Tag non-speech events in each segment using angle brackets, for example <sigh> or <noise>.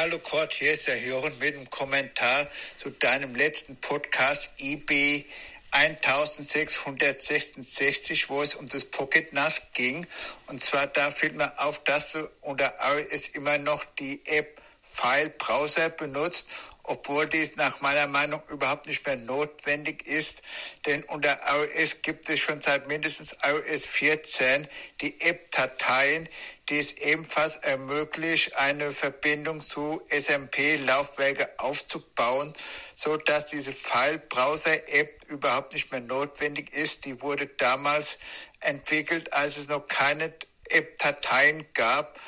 Hallo Kurt, hier ist der Jürgen mit einem Kommentar zu deinem letzten Podcast IB 1666, wo es um das Pocket NAS ging. Und zwar da fällt mir auf, dass du unter iOS immer noch die App File Browser benutzt, obwohl dies nach meiner Meinung überhaupt nicht mehr notwendig ist, denn unter iOS gibt es schon seit mindestens iOS 14 die App-Dateien, die es ebenfalls ermöglicht, eine Verbindung zu SMP-Laufwerke aufzubauen, so dass diese File-Browser-App überhaupt nicht mehr notwendig ist. Die wurde damals entwickelt, als es noch keine App-Dateien gab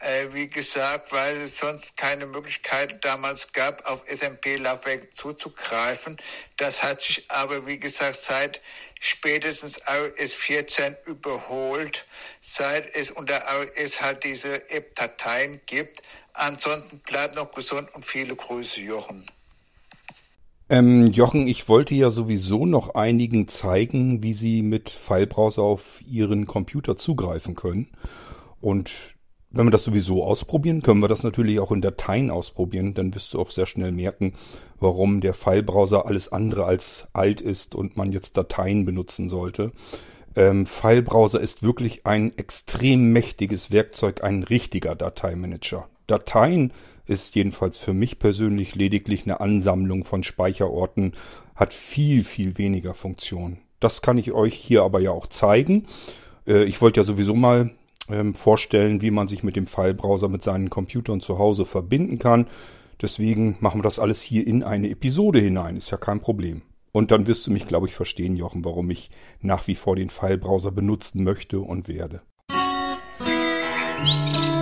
äh, wie gesagt, weil es sonst keine Möglichkeit damals gab, auf SMP-Laufwerke zuzugreifen. Das hat sich aber, wie gesagt, seit spätestens iOS 14 überholt, seit es unter iOS halt diese App-Dateien gibt. Ansonsten bleibt noch gesund und viele Grüße, Jochen. Ähm, Jochen, ich wollte ja sowieso noch einigen zeigen, wie sie mit Filebrowser auf ihren Computer zugreifen können. Und wenn wir das sowieso ausprobieren, können wir das natürlich auch in Dateien ausprobieren. Dann wirst du auch sehr schnell merken, warum der Filebrowser alles andere als alt ist und man jetzt Dateien benutzen sollte. Ähm, Filebrowser ist wirklich ein extrem mächtiges Werkzeug, ein richtiger Dateimanager. Dateien ist jedenfalls für mich persönlich lediglich eine Ansammlung von Speicherorten, hat viel, viel weniger Funktion. Das kann ich euch hier aber ja auch zeigen. Äh, ich wollte ja sowieso mal ähm, vorstellen, wie man sich mit dem Filebrowser mit seinen Computern zu Hause verbinden kann. Deswegen machen wir das alles hier in eine Episode hinein. Ist ja kein Problem. Und dann wirst du mich, glaube ich, verstehen, Jochen, warum ich nach wie vor den Filebrowser benutzen möchte und werde. Musik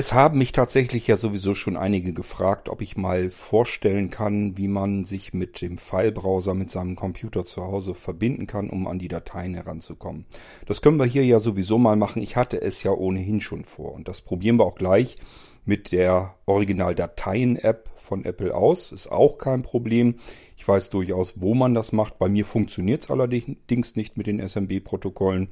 Es haben mich tatsächlich ja sowieso schon einige gefragt, ob ich mal vorstellen kann, wie man sich mit dem Filebrowser mit seinem Computer zu Hause verbinden kann, um an die Dateien heranzukommen. Das können wir hier ja sowieso mal machen. Ich hatte es ja ohnehin schon vor. Und das probieren wir auch gleich mit der Original-Dateien-App von Apple aus. Ist auch kein Problem. Ich weiß durchaus, wo man das macht. Bei mir funktioniert es allerdings nicht mit den SMB-Protokollen.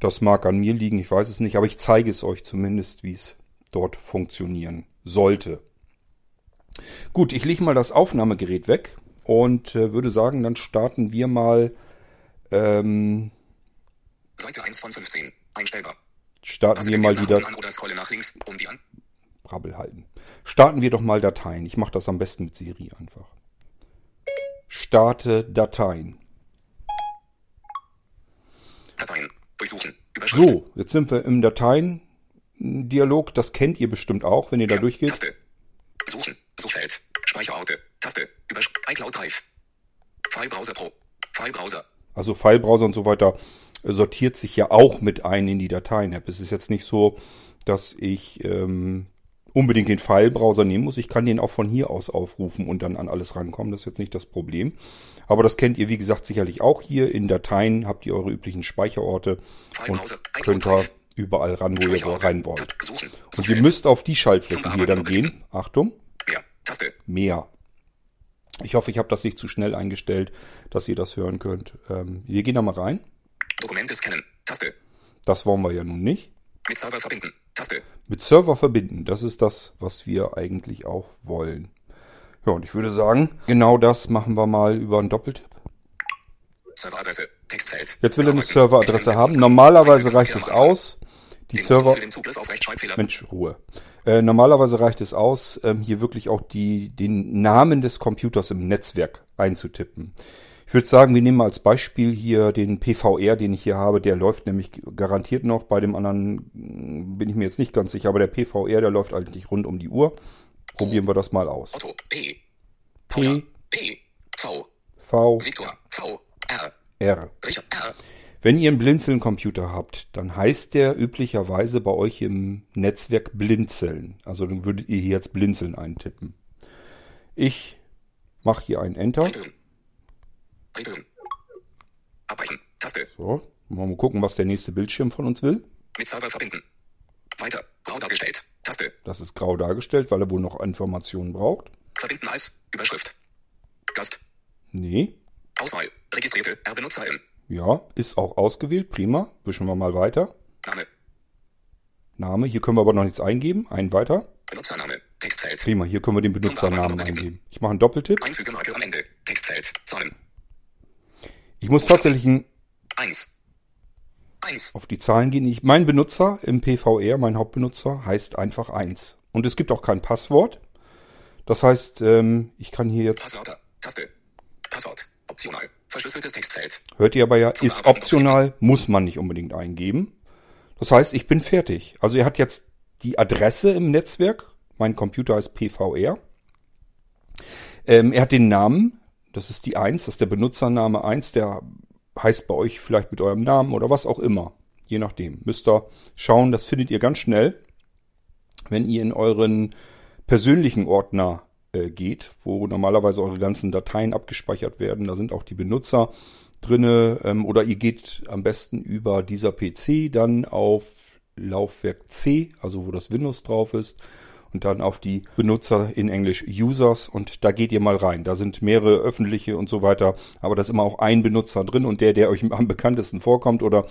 Das mag an mir liegen, ich weiß es nicht, aber ich zeige es euch zumindest, wie es dort funktionieren sollte. Gut, ich lege mal das Aufnahmegerät weg und äh, würde sagen, dann starten wir mal. Ähm, Seite 1 von 15. Einstellbar. Starten Passe wir mal die Dateien. Um die Brabbel halten. Starten wir doch mal Dateien. Ich mache das am besten mit Siri einfach. Starte Dateien. Dateien. Durchsuchen. So, jetzt sind wir im Dateien. Dialog, das kennt ihr bestimmt auch, wenn ihr da durchgeht. Taste. Suchen, Suchfeld, Speicherorte, Taste, über iCloud Drive, Filebrowser Pro, Filebrowser. Also Filebrowser und so weiter äh, sortiert sich ja auch mit ein in die Dateien-App. Es ist jetzt nicht so, dass ich ähm, unbedingt den Filebrowser nehmen muss. Ich kann den auch von hier aus aufrufen und dann an alles rankommen. Das ist jetzt nicht das Problem. Aber das kennt ihr, wie gesagt, sicherlich auch hier. In Dateien habt ihr eure üblichen Speicherorte und könnt da überall ran, wo ihr rein wollt. Und ihr müsst auf die Schaltflächen hier dann gehen. Achtung. Mehr. Taste. Mehr. Ich hoffe, ich habe das nicht zu schnell eingestellt, dass ihr das hören könnt. Ähm, wir gehen da mal rein. Dokumente scannen. Taste. Das wollen wir ja nun nicht. Mit Server verbinden. Taste. Mit Server verbinden. Das ist das, was wir eigentlich auch wollen. Ja, und ich würde sagen, genau das machen wir mal über einen Doppeltipp. Serveradresse, Textfeld. Jetzt will er eine Serveradresse haben. Normalerweise reicht es aus. Die Server. Mensch, Ruhe. Äh, normalerweise reicht es aus, ähm, hier wirklich auch die, den Namen des Computers im Netzwerk einzutippen. Ich würde sagen, wir nehmen mal als Beispiel hier den PVR, den ich hier habe. Der läuft nämlich garantiert noch. Bei dem anderen hm, bin ich mir jetzt nicht ganz sicher, aber der PVR, der läuft eigentlich rund um die Uhr. Probieren wir das mal aus. Otto, P. P. P. V. V. Victor. V. R. R. Richard R. Wenn ihr einen Blinzeln-Computer habt, dann heißt der üblicherweise bei euch im Netzwerk Blinzeln. Also dann würdet ihr hier jetzt Blinzeln eintippen. Ich mache hier ein Enter. Abbrechen. Taste. So, mal gucken, was der nächste Bildschirm von uns will. Mit Server verbinden. Weiter. Grau dargestellt. Taste. Das ist grau dargestellt, weil er wohl noch Informationen braucht. Verbinden als Überschrift. Gast. Nee. Auswahl. Registrierte R-BenutzerIn. Ja, ist auch ausgewählt. Prima. Wischen wir mal weiter. Name. Name. Hier können wir aber noch nichts eingeben. Ein weiter. Benutzername. Textfeld. Prima. Hier können wir den Benutzernamen eingeben. Ich mache einen Doppeltipp. Einfügen Marke am Ende. Textfeld. Zahlen. Ich muss tatsächlich ein 1. 1. Auf die Zahlen gehen. Ich, mein Benutzer im PVR, mein Hauptbenutzer, heißt einfach 1. Und es gibt auch kein Passwort. Das heißt, ähm, ich kann hier jetzt. Passwörter. Taste. Passwort. Optional. Verschlüsseltes Textfeld. Hört ihr aber ja, ist optional, muss man nicht unbedingt eingeben. Das heißt, ich bin fertig. Also er hat jetzt die Adresse im Netzwerk. Mein Computer heißt PVR. Ähm, er hat den Namen. Das ist die 1, das ist der Benutzername 1. Der heißt bei euch vielleicht mit eurem Namen oder was auch immer. Je nachdem. Müsst ihr schauen, das findet ihr ganz schnell, wenn ihr in euren persönlichen Ordner äh, geht, wo normalerweise eure ganzen Dateien abgespeichert werden. Da sind auch die Benutzer drinne ähm, oder ihr geht am besten über dieser PC dann auf Laufwerk C, also wo das Windows drauf ist und dann auf die Benutzer in Englisch Users und da geht ihr mal rein. Da sind mehrere öffentliche und so weiter, aber da ist immer auch ein Benutzer drin und der, der euch am bekanntesten vorkommt oder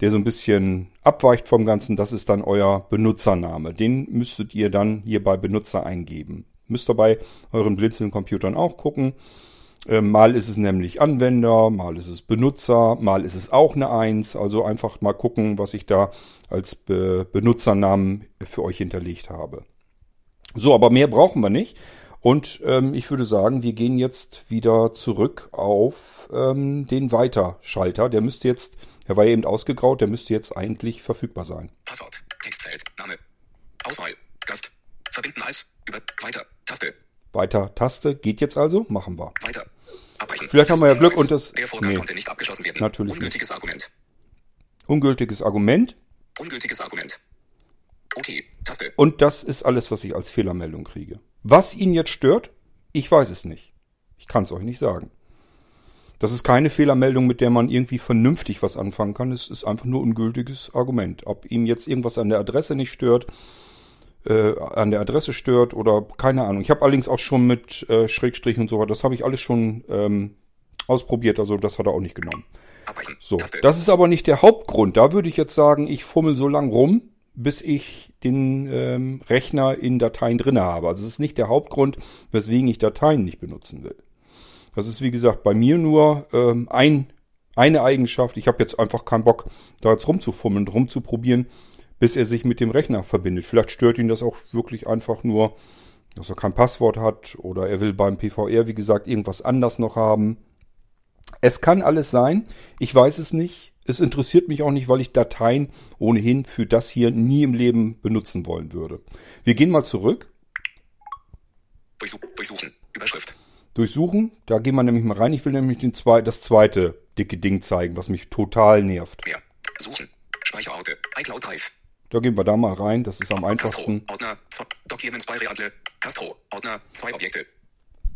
der so ein bisschen abweicht vom Ganzen, das ist dann euer Benutzername. Den müsstet ihr dann hier bei Benutzer eingeben. Müsst ihr bei euren Blinzeln-Computern auch gucken. Ähm, mal ist es nämlich Anwender, mal ist es Benutzer, mal ist es auch eine Eins. Also einfach mal gucken, was ich da als Be Benutzernamen für euch hinterlegt habe. So, aber mehr brauchen wir nicht. Und ähm, ich würde sagen, wir gehen jetzt wieder zurück auf ähm, den Weiterschalter. Der müsste jetzt, er war ja eben ausgegraut, der müsste jetzt eigentlich verfügbar sein. Passwort, Textfeld, Name, Auswahl, Gast, verbinden als, über, weiter, Taste. Weiter Taste, geht jetzt also, machen wir. Weiter, abbrechen. Vielleicht haben wir ja Glück und das... Der Vorgang nee, konnte nicht abgeschlossen werden. Natürlich Ungültiges nicht. Argument. Ungültiges Argument. Ungültiges Argument. Okay, Taste. Und das ist alles, was ich als Fehlermeldung kriege. Was ihn jetzt stört, ich weiß es nicht. Ich kann es euch nicht sagen. Das ist keine Fehlermeldung, mit der man irgendwie vernünftig was anfangen kann. Es ist einfach nur ungültiges Argument. Ob ihm jetzt irgendwas an der Adresse nicht stört, äh, an der Adresse stört oder keine Ahnung. Ich habe allerdings auch schon mit äh, Schrägstrichen und so weiter, das habe ich alles schon ähm, ausprobiert, also das hat er auch nicht genommen. So, das ist aber nicht der Hauptgrund. Da würde ich jetzt sagen, ich fummel so lang rum, bis ich den ähm, Rechner in Dateien drinne habe. Also es ist nicht der Hauptgrund, weswegen ich Dateien nicht benutzen will. Das ist wie gesagt bei mir nur ähm, ein, eine Eigenschaft. Ich habe jetzt einfach keinen Bock, da jetzt rumzufummeln, rumzuprobieren, bis er sich mit dem Rechner verbindet. Vielleicht stört ihn das auch wirklich einfach nur, dass er kein Passwort hat oder er will beim PVR, wie gesagt, irgendwas anders noch haben. Es kann alles sein. Ich weiß es nicht. Es interessiert mich auch nicht, weil ich Dateien ohnehin für das hier nie im Leben benutzen wollen würde. Wir gehen mal zurück. Durchsuchen. Überschrift. Durchsuchen. Da gehen wir nämlich mal rein. Ich will nämlich den zwei, das zweite dicke Ding zeigen, was mich total nervt. Mehr. Suchen. Speicherorte. iCloud Drive. Da gehen wir da mal rein. Das ist am einfachsten. Castro. Ordner. Documents bei Readle. Castro. Ordner. Zwei Objekte.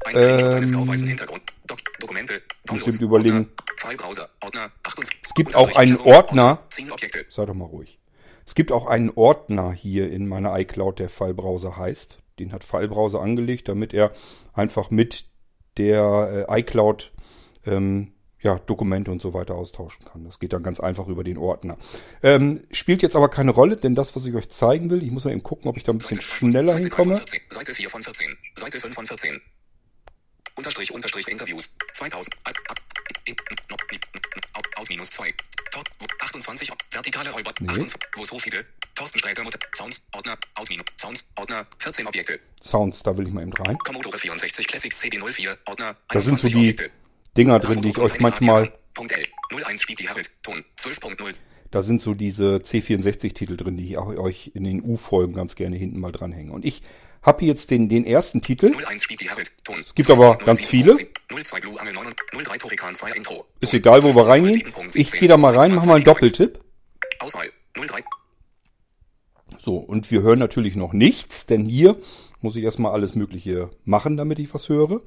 Ein Screenshot eines grau-weißen Hintergrund. Dok Dokumente. Downloads. überlegen. Filebrowser. Ordner. 28. Es gibt auch einen Ordner. Sei doch mal ruhig. Es gibt auch einen Ordner hier in meiner iCloud, der Filebrowser heißt. Den hat Filebrowser angelegt, damit er einfach mit der äh, iCloud ähm, ja, Dokumente und so weiter austauschen kann. Das geht dann ganz einfach über den Ordner. Ähm, spielt jetzt aber keine Rolle, denn das, was ich euch zeigen will, ich muss mal eben gucken, ob ich da ein bisschen schneller hinkomme. Seite 4 von 14, Seite 5 von 14. Unterstrich, Unterstrich, Interviews. 2000. Out minus 2. Top 28. Vertikale Räuber. Nee. 28. Wo so viele. Thorsten Sträter, Mutter. Sounds. Ordner. Out minus. Sounds. Ordner. 14 Objekte. Sounds, da will ich mal eben rein. Commodore 64 Classics CD04. Ordner. Da sind so die Objekte. Dinger drin, die ich euch manchmal. Punkt L. 01 Spiegel Harold. Ton. 12.0. Da sind so diese C64-Titel drin, die ich euch in den U-Folgen ganz gerne hinten mal dranhänge. Und ich habe jetzt den, den ersten Titel. Es gibt aber ganz viele. Ist egal, wo wir reingehen. Ich gehe da mal rein, mache mal einen Doppeltipp. So, und wir hören natürlich noch nichts, denn hier muss ich erstmal alles Mögliche machen, damit ich was höre.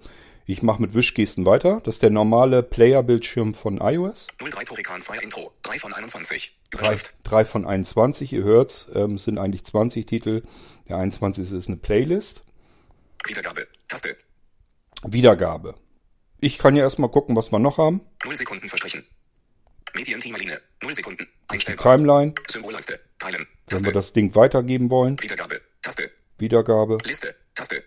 Ich mache mit Wischgesten weiter. Das ist der normale Player-Bildschirm von iOS. 03 Torikan 2 Intro. 3 von 21. 3, 3 von 21, ihr hört's, ähm, es sind eigentlich 20 Titel. Der 21. ist eine Playlist. Wiedergabe. Taste. Wiedergabe. Ich kann ja erstmal gucken, was wir noch haben. 0 Sekunden verstrichen. Medienteamaline. 0 Sekunden. Einstellbar. Timeline, Symbolleiste. Teilen. wenn Taste. wir das Ding weitergeben wollen. Wiedergabe. Taste. Wiedergabe Liste. Taste.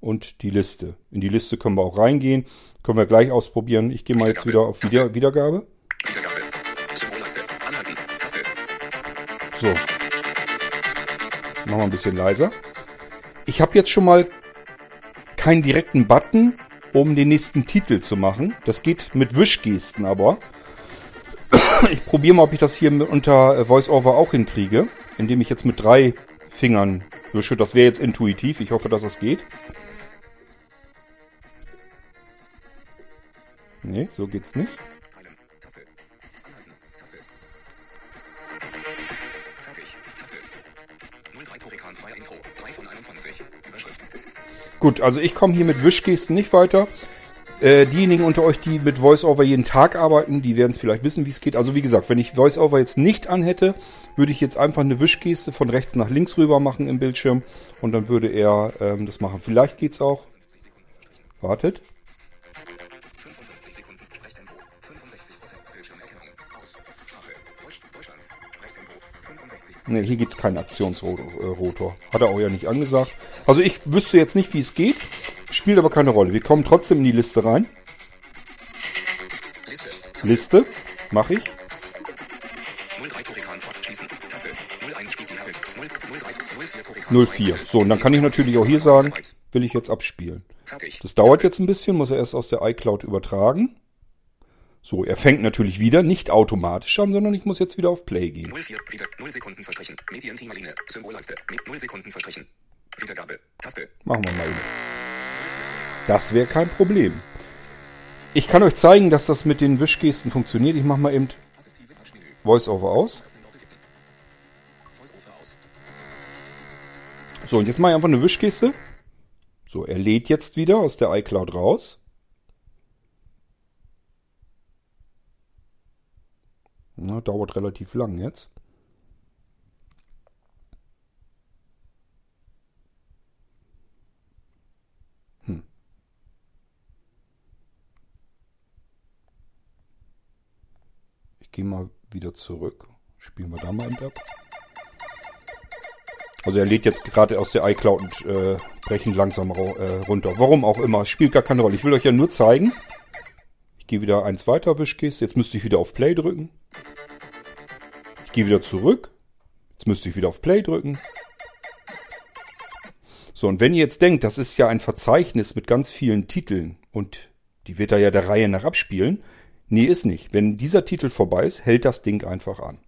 Und die Liste. In die Liste können wir auch reingehen. Können wir gleich ausprobieren. Ich gehe mal jetzt wieder auf Wieder Wiedergabe. Wiedergabe. Symbolleiste. Anhalten. Taste. So. Machen wir ein bisschen leiser. Ich habe jetzt schon mal keinen direkten Button, um den nächsten Titel zu machen. Das geht mit Wischgesten aber. <coughs> Ich probiere mal, ob ich das hier unter äh, VoiceOver auch hinkriege, indem ich jetzt mit drei Fingern wische. Das wäre jetzt intuitiv. Ich hoffe, dass das geht. Nee, so geht's nicht. Teilen. Taste. Anhalten. Taste. Fertig. Taste. 03 Torikan 2 Intro. 3 von 21. Überschrift. Gut, also ich komme hier mit Wischgesten nicht weiter. Äh, diejenigen unter euch, die mit VoiceOver jeden Tag arbeiten, die werden es vielleicht wissen, wie es geht. Also wie gesagt, wenn ich VoiceOver jetzt nicht anhätte, würde ich jetzt einfach eine Wischgeste von rechts nach links rüber machen im Bildschirm und dann würde er ähm, das machen. Vielleicht geht's auch. Wartet. Ne, hier gibt keinen Aktionsrotor. Hat er auch ja nicht angesagt. Also ich wüsste jetzt nicht, wie es geht. Spielt aber keine Rolle. Wir kommen trotzdem in die Liste rein. Liste. Liste. Mache ich. 03 Torikan 2. Schließen. Taste. 01 spielt die Herren. 0, 03. 04 Torikan 04. So, und dann kann ich natürlich auch hier sagen, will ich jetzt abspielen. Das dauert jetzt ein bisschen, muss er erst aus der iCloud übertragen. So, er fängt natürlich wieder nicht automatisch an, sondern ich muss jetzt wieder auf Play gehen. 04. Wieder. 0 Sekunden verstrichen. Medienteamaline. Symbolleiste. Mit 0 Sekunden verstrichen. Wiedergabe. Taste. Machen wir mal eben. Das wäre kein Problem. Ich kann euch zeigen, dass das mit den Wischgesten funktioniert. Ich mache mal eben. Voice-Over aus. So, und jetzt mache ich einfach eine Wischgeste. So, er lädt jetzt wieder aus der iCloud raus. Na, dauert relativ lang jetzt. Hm. Ich gehe mal wieder zurück. Spielen wir da mal eben ab. Also er lädt jetzt gerade aus der iCloud und äh, brechen langsam äh, runter. Warum auch immer, spielt gar keine Rolle. Ich will euch ja nur zeigen. Ich gehe wieder eins weiter, Wischkiste. Jetzt müsste ich wieder auf Play drücken. Gehe wieder zurück. Jetzt müsste ich wieder auf Play drücken. So, und wenn ihr jetzt denkt, das ist ja ein Verzeichnis mit ganz vielen Titeln und die wird er ja der Reihe nach abspielen. Nee, ist nicht. Wenn dieser Titel vorbei ist, hält das Ding einfach an.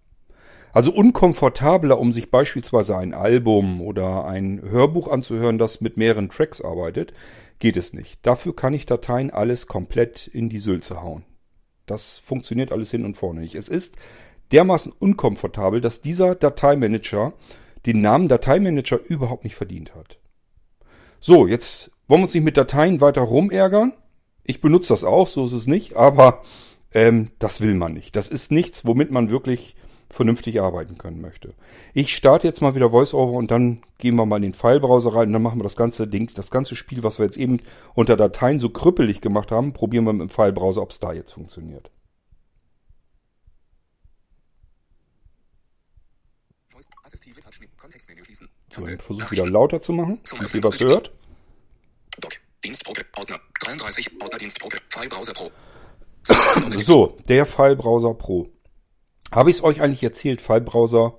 Also unkomfortabler, um sich beispielsweise ein Album oder ein Hörbuch anzuhören, das mit mehreren Tracks arbeitet, geht es nicht. Dafür kann ich Dateien alles komplett in die Sülze hauen. Das funktioniert alles hin und vorne nicht. Es ist dermaßen unkomfortabel, dass dieser Dateimanager den Namen Dateimanager überhaupt nicht verdient hat. So, jetzt wollen wir uns nicht mit Dateien weiter rumärgern. Ich benutze das auch, so ist es nicht, aber ähm, das will man nicht. Das ist nichts, womit man wirklich vernünftig arbeiten können möchte. Ich starte jetzt mal wieder VoiceOver und dann gehen wir mal in den Filebrowser rein und dann machen wir das ganze Ding, das ganze Spiel, was wir jetzt eben unter Dateien so krüppelig gemacht haben, probieren wir mit dem Filebrowser, ob es da jetzt funktioniert. Voice. Assistive Touchmenü. Kontextmenü schließen. So, ich versuche wieder lauter zu machen, damit ihr was hört. Doc. Dienstdrucke. Ordner. 33. Ordner Dienstdrucke. File Browser Pro. So, der Filebrowser Pro. Habe ich es euch eigentlich erzählt? Filebrowser,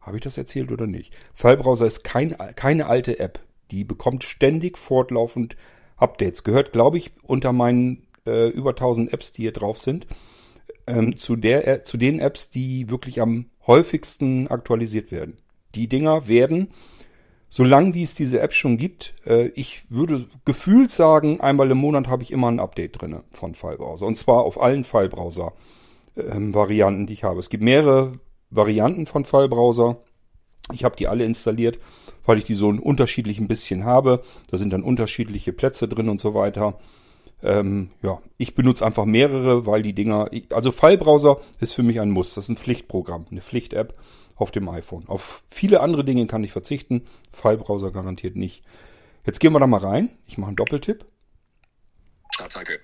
habe ich das erzählt oder nicht? Filebrowser ist kein, keine alte App. Die bekommt ständig fortlaufend Updates. Gehört, glaube ich, unter meinen äh, über 1000 Apps, die hier drauf sind, ähm, zu, der, äh, zu den Apps, die wirklich am häufigsten aktualisiert werden. Die Dinger werden, solange wie es diese App schon gibt, äh, ich würde gefühlt sagen, einmal im Monat habe ich immer ein Update drinne von Filebrowser. Und zwar auf allen Filebrowser ähm, die ich habe. Es gibt mehrere Varianten von Filebrowser. Ich habe die alle installiert, weil ich die so ein unterschiedlich ein bisschen habe. Da sind dann unterschiedliche Plätze drin und so weiter. Ähm, ja, ich benutze einfach mehrere, weil die Dinger, also Filebrowser ist für mich ein Muss. Das ist ein Pflichtprogramm, eine Pflicht-App auf dem iPhone. Auf viele andere Dinge kann ich verzichten. Filebrowser garantiert nicht. Jetzt gehen wir da mal rein. Ich mache einen Doppeltipp. Startseite.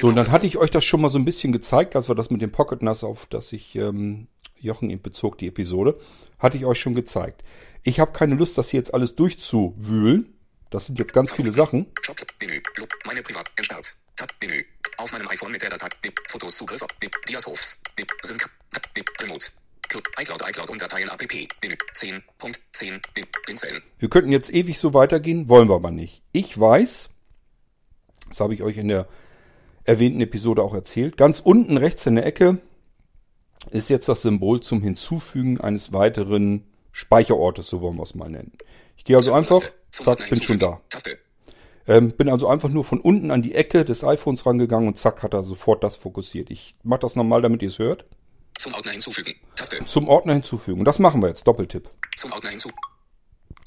So, und dann hatte ich euch das schon mal so ein bisschen gezeigt, als wir das mit dem Pocket NAS, auf das ich ähm, Jochen eben bezog, die Episode, hatte ich euch schon gezeigt. Ich habe keine Lust, das hier jetzt alles durchzuwühlen. Das sind jetzt ganz viele Sachen. Menü, meine Privat, entsperrt. Tab, Menü. Auf meinem iPhone mit der Datei, Bip, Fotos, Zugriff, Bip, Diashofs, Bip, Sync, Bip, Remote. ICloud, iCloud und Dateien app, Menü, 10, Punkt, 10, Bip, Blinzeln. Wir könnten jetzt ewig so weitergehen, wollen wir aber nicht. Ich weiß, das habe ich euch in der erwähnten Episode auch erzählt, ganz unten rechts in der Ecke ist jetzt das Symbol zum Hinzufügen eines weiteren Speicherortes, so wollen wir es mal nennen. Ich gehe also einfach, zack, bin schon da. Taste. Ähm, bin also einfach nur von unten an die Ecke des iPhones rangegangen und zack, hat er sofort das fokussiert. Ich mache das nochmal, damit ihr es hört. Zum Ordner hinzufügen. Taste. Zum Ordner hinzufügen. Und das machen wir jetzt, Doppeltipp. Zum Ordner hinzu.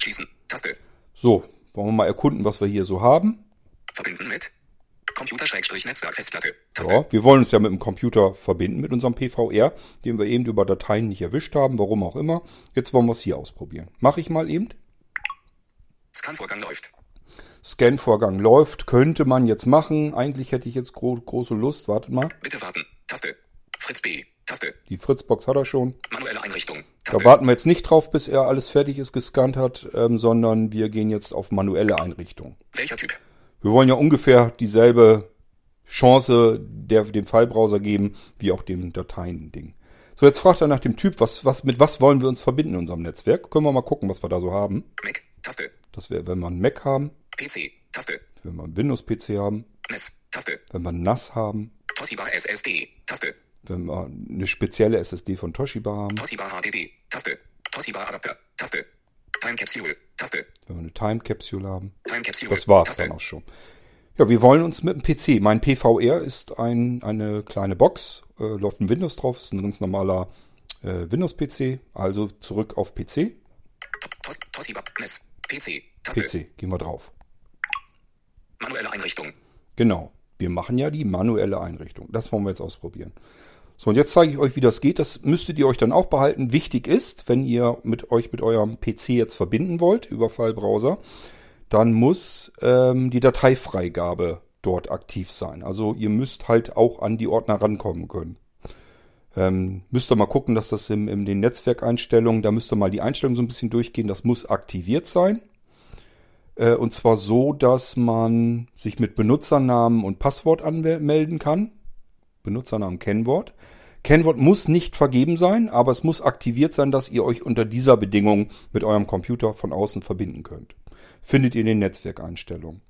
Schließen. Taste. So, wollen wir mal erkunden, was wir hier so haben. Verbinden mit Computer-Netzwerk Festplatte. Taste. Ja, wir wollen uns ja mit dem Computer verbinden, mit unserem PVR, den wir eben über Dateien nicht erwischt haben, warum auch immer. Jetzt wollen wir es hier ausprobieren. Mache ich mal eben. Scanvorgang läuft. Scan-Vorgang läuft, könnte man jetzt machen. Eigentlich hätte ich jetzt gro große Lust. Wartet mal. Bitte warten. Taste. Fritz B. Taste. Die Fritzbox hat er schon. Manuelle Einrichtung. Da Taste. warten wir jetzt nicht drauf, bis er alles fertig ist, gescannt hat, ähm, sondern wir gehen jetzt auf manuelle Einrichtung. Welcher Typ? Wir wollen ja ungefähr dieselbe Chance der, dem Filebrowser geben, wie auch dem Dateien-Ding. So, jetzt fragt er nach dem Typ, was, was, mit was wollen wir uns verbinden in unserem Netzwerk? Können wir mal gucken, was wir da so haben. Mac. Taste. Das wäre, wenn wir einen Mac haben, PC. Taste. wenn wir einen Windows-PC haben, NES. Taste. wenn wir einen NAS haben, Toshiba SSD. Taste. wenn wir eine spezielle SSD von Toshiba haben, Toshiba HDD. Taste. Toshiba Adapter. Taste. Time Capsule. Taste. wenn wir eine Time Capsule haben. Time Capsule. Das war's Taste. dann auch schon. Ja, wir wollen uns mit dem PC. Mein PVR ist ein, eine kleine Box, äh, läuft ein Windows drauf, ist ein ganz normaler äh, Windows-PC. Also zurück auf PC. Toshiba. Taste. PC, gehen wir drauf. Manuelle Einrichtung. Genau. Wir machen ja die manuelle Einrichtung. Das wollen wir jetzt ausprobieren. So, und jetzt zeige ich euch, wie das geht. Das müsstet ihr euch dann auch behalten. Wichtig ist, wenn ihr mit euch mit eurem PC jetzt verbinden wollt über Filebrowser, dann muss ähm, die Dateifreigabe dort aktiv sein. Also ihr müsst halt auch an die Ordner rankommen können. Ähm, müsst ihr mal gucken, dass das in, in den Netzwerkeinstellungen, da müsst ihr mal die Einstellungen so ein bisschen durchgehen. Das muss aktiviert sein. Äh, und zwar so, dass man sich mit Benutzernamen und Passwort anmelden kann. Benutzernamen, Kennwort. Kennwort muss nicht vergeben sein, aber es muss aktiviert sein, dass ihr euch unter dieser Bedingung mit eurem Computer von außen verbinden könnt. Findet ihr in den Netzwerkeinstellungen.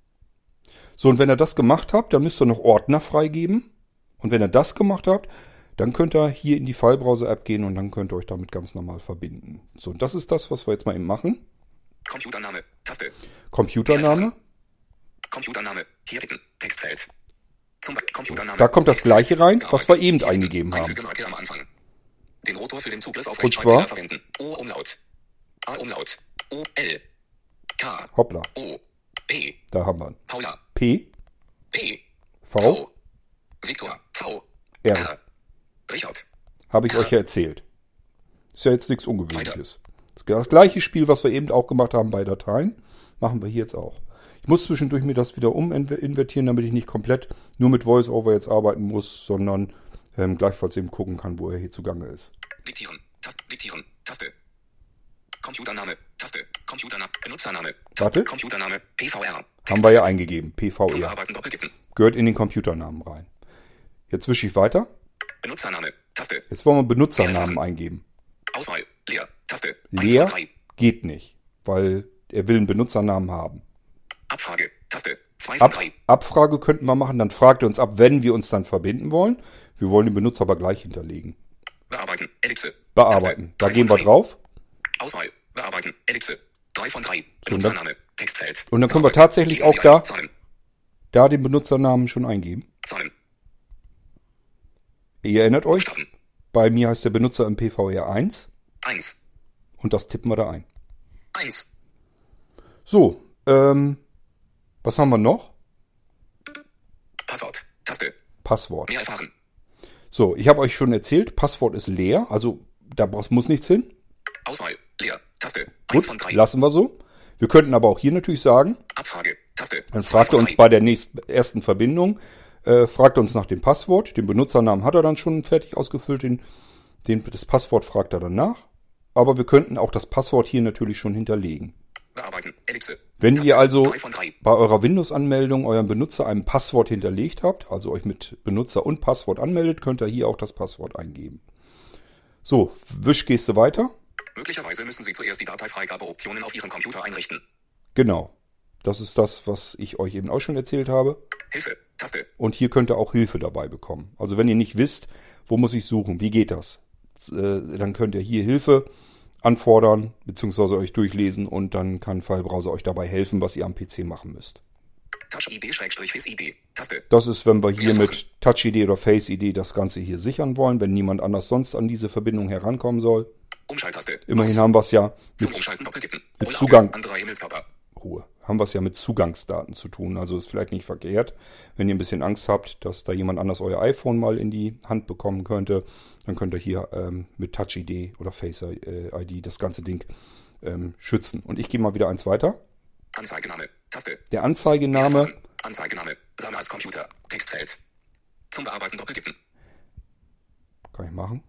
So, und wenn ihr das gemacht habt, dann müsst ihr noch Ordner freigeben. Und wenn ihr das gemacht habt, dann könnt ihr hier in die Filebrowser-App gehen und dann könnt ihr euch damit ganz normal verbinden. So, und das ist das, was wir jetzt mal eben machen. Computername. Taste. Computername. Computername. Hier bitten. Textfeld. Zum Computername. Da kommt das gleiche rein, was wir eben eingegeben haben. Am Anfang. Den Rotor für den Zugriff auf Und Rechtschreibfehler zwar? verwenden. O Umlaut. A Umlaut. O L. K. Hoppla, O. P. da haben wir ihn. Paula. P, P. V, Victor. V. R. R. Richard. Habe ich euch ja erzählt. Ist ja jetzt nichts Ungewöhnliches. Das gleiche Spiel, was wir eben auch gemacht haben bei Dateien, machen wir hier jetzt auch. Ich muss zwischendurch mir das wieder uminvertieren, damit ich nicht komplett nur mit VoiceOver jetzt arbeiten muss, sondern ähm, gleichfalls eben gucken kann, wo er hier zugange ist. Diktieren. Taste. Diktieren. Taste. Computername. Taste. Computername. Benutzername. Taste. Warte. Computername. PVR. Haben Textfeld. wir ja eingegeben. PVR. Gehört in den Computernamen rein. Jetzt wische ich weiter. Benutzername. Taste. Jetzt wollen wir Benutzernamen eingeben. Auswahl. Leer. Taste. Leer 1 von 3. geht nicht, weil er will einen Benutzernamen haben. Abfrage. Taste. 2 von Ab, 3. Abfrage könnten wir machen, dann fragt er uns ab, wenn wir uns dann verbinden wollen. Wir wollen den Benutzer aber gleich hinterlegen. Bearbeiten. Ellipse. Bearbeiten. Da gehen wir drauf. Auswahl. Bearbeiten. Ellipse. 3 von 3. und dann- Benutzername. Textfeld. und dann können wir tatsächlich auch da-. Da den Benutzernamen schon eingeben. Zahlen. Ihr erinnert euch, bei mir heißt der Benutzer im PVR 1 1. und das tippen wir da ein. 1. So, ähm, was haben wir noch? Passwort. Passwort. Mehr erfahren. So, ich habe euch schon erzählt, Passwort ist leer, also da muss nichts hin. Auswahl, leer, Taste, Gut, von drei. lassen wir so. Wir könnten aber auch hier natürlich sagen, Abfrage, Taste, dann fragt er uns bei der nächsten, ersten Verbindung, äh, fragt uns nach dem Passwort, den Benutzernamen hat er dann schon fertig ausgefüllt, den, den, das Passwort fragt er dann nach. Aber wir könnten auch das Passwort hier natürlich schon hinterlegen. Wenn ihr also bei eurer Windows-Anmeldung euren Benutzer ein Passwort hinterlegt habt, also euch mit Benutzer und Passwort anmeldet, könnt ihr hier auch das Passwort eingeben. So, Wischgeste weiter. Möglicherweise müssen Sie zuerst die Dateifreigabeoptionen auf Ihrem Computer einrichten. Genau. Das ist das, was ich euch eben auch schon erzählt habe. Hilfe, Taste. Und hier könnt ihr auch Hilfe dabei bekommen. Also wenn ihr nicht wisst, wo muss ich suchen, wie geht das, äh, dann könnt ihr hier Hilfe anfordern bzw. euch durchlesen und dann kann Fallbrowser euch dabei helfen, was ihr am PC machen müsst. Touch-ID-Face-ID. Taste. Das ist, wenn wir hier mit Touch-ID oder Face-ID das Ganze hier sichern wollen, wenn niemand anders sonst an diese Verbindung herankommen soll. Umschalttaste. Immerhin haben wir es ja mit, mit Zugang. Ruhe haben wir es ja mit Zugangsdaten zu tun. Also ist vielleicht nicht verkehrt, wenn ihr ein bisschen Angst habt, dass da jemand anders euer iPhone mal in die Hand bekommen könnte, dann könnt ihr hier ähm, mit Touch ID oder Face ID das ganze Ding ähm, schützen. Und ich gehe mal wieder eins weiter. Anzeigename, Taste. Der Anzeigename. Anzeigename, Sammler als Computer, Textfeld. Zum Bearbeiten doppeltippen. Kann ich machen.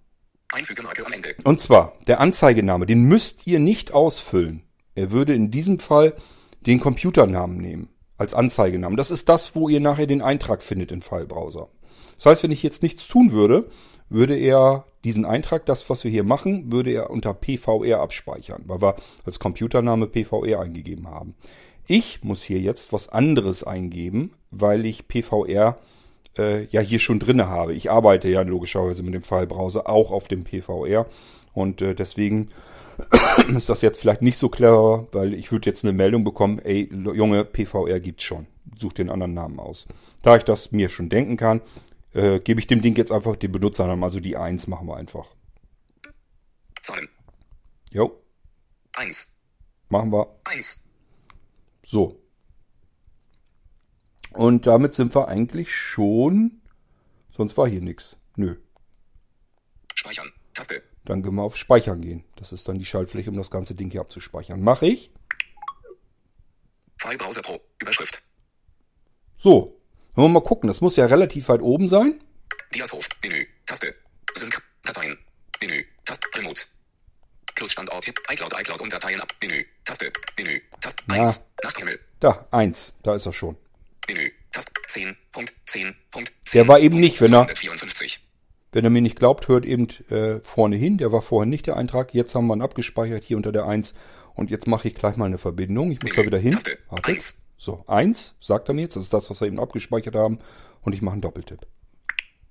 Einfügen Marke am Ende. Und zwar, der Anzeigename, den müsst ihr nicht ausfüllen. Er würde in diesem Fall den Computernamen nehmen als Anzeigenamen. Das ist das, wo ihr nachher den Eintrag findet in Fallbrowser. Das heißt, wenn ich jetzt nichts tun würde, würde er diesen Eintrag, das, was wir hier machen, würde er unter PVR abspeichern, weil wir als Computername PVR eingegeben haben. Ich muss hier jetzt was anderes eingeben, weil ich PVR äh, ja hier schon drinne habe. Ich arbeite ja logischerweise mit dem Fallbrowser auch auf dem PVR und äh, deswegen <coughs> ist das jetzt vielleicht nicht so clever, weil ich würde jetzt eine Meldung bekommen, ey, Junge, PVR gibt's schon. Such den anderen Namen aus. Da ich das mir schon denken kann, äh, gebe ich dem Ding jetzt einfach den Benutzernamen, also die 1 machen wir einfach. Zahlen. Jo. 1. Machen wir. 1. So. Und damit sind wir eigentlich schon. Sonst war hier nichts. Nö. Speichern. Taste. Dann können wir auf Speichern gehen. Das ist dann die Schaltfläche, um das ganze Ding hier abzuspeichern. Mache ich. File Browser Pro. Überschrift. So. Wollen wir mal gucken. Das muss ja relativ weit oben sein. Diashof. Menü. Taste. Sync. Dateien. Menü. Taste. Remote. Plus Standort. iCloud. iCloud und Dateien ab. Menü. Taste. Menü. Taste. 1. Nachthimmel. Da. 1. Da ist er schon. Menü. Taste. 10. Punkt. 10. Punkt. 10. Der war eben nicht, wenn er. 54. Wenn ihr mir nicht glaubt, hört eben äh, vorne hin. Der war vorher nicht der Eintrag. Jetzt haben wir ihn abgespeichert hier unter der 1. Und jetzt mache ich gleich mal eine Verbindung. Ich muss da wieder hin. Warte. 1. So, 1, sagt er mir jetzt. Das ist das, was wir eben abgespeichert haben. Und ich mache einen Doppeltipp.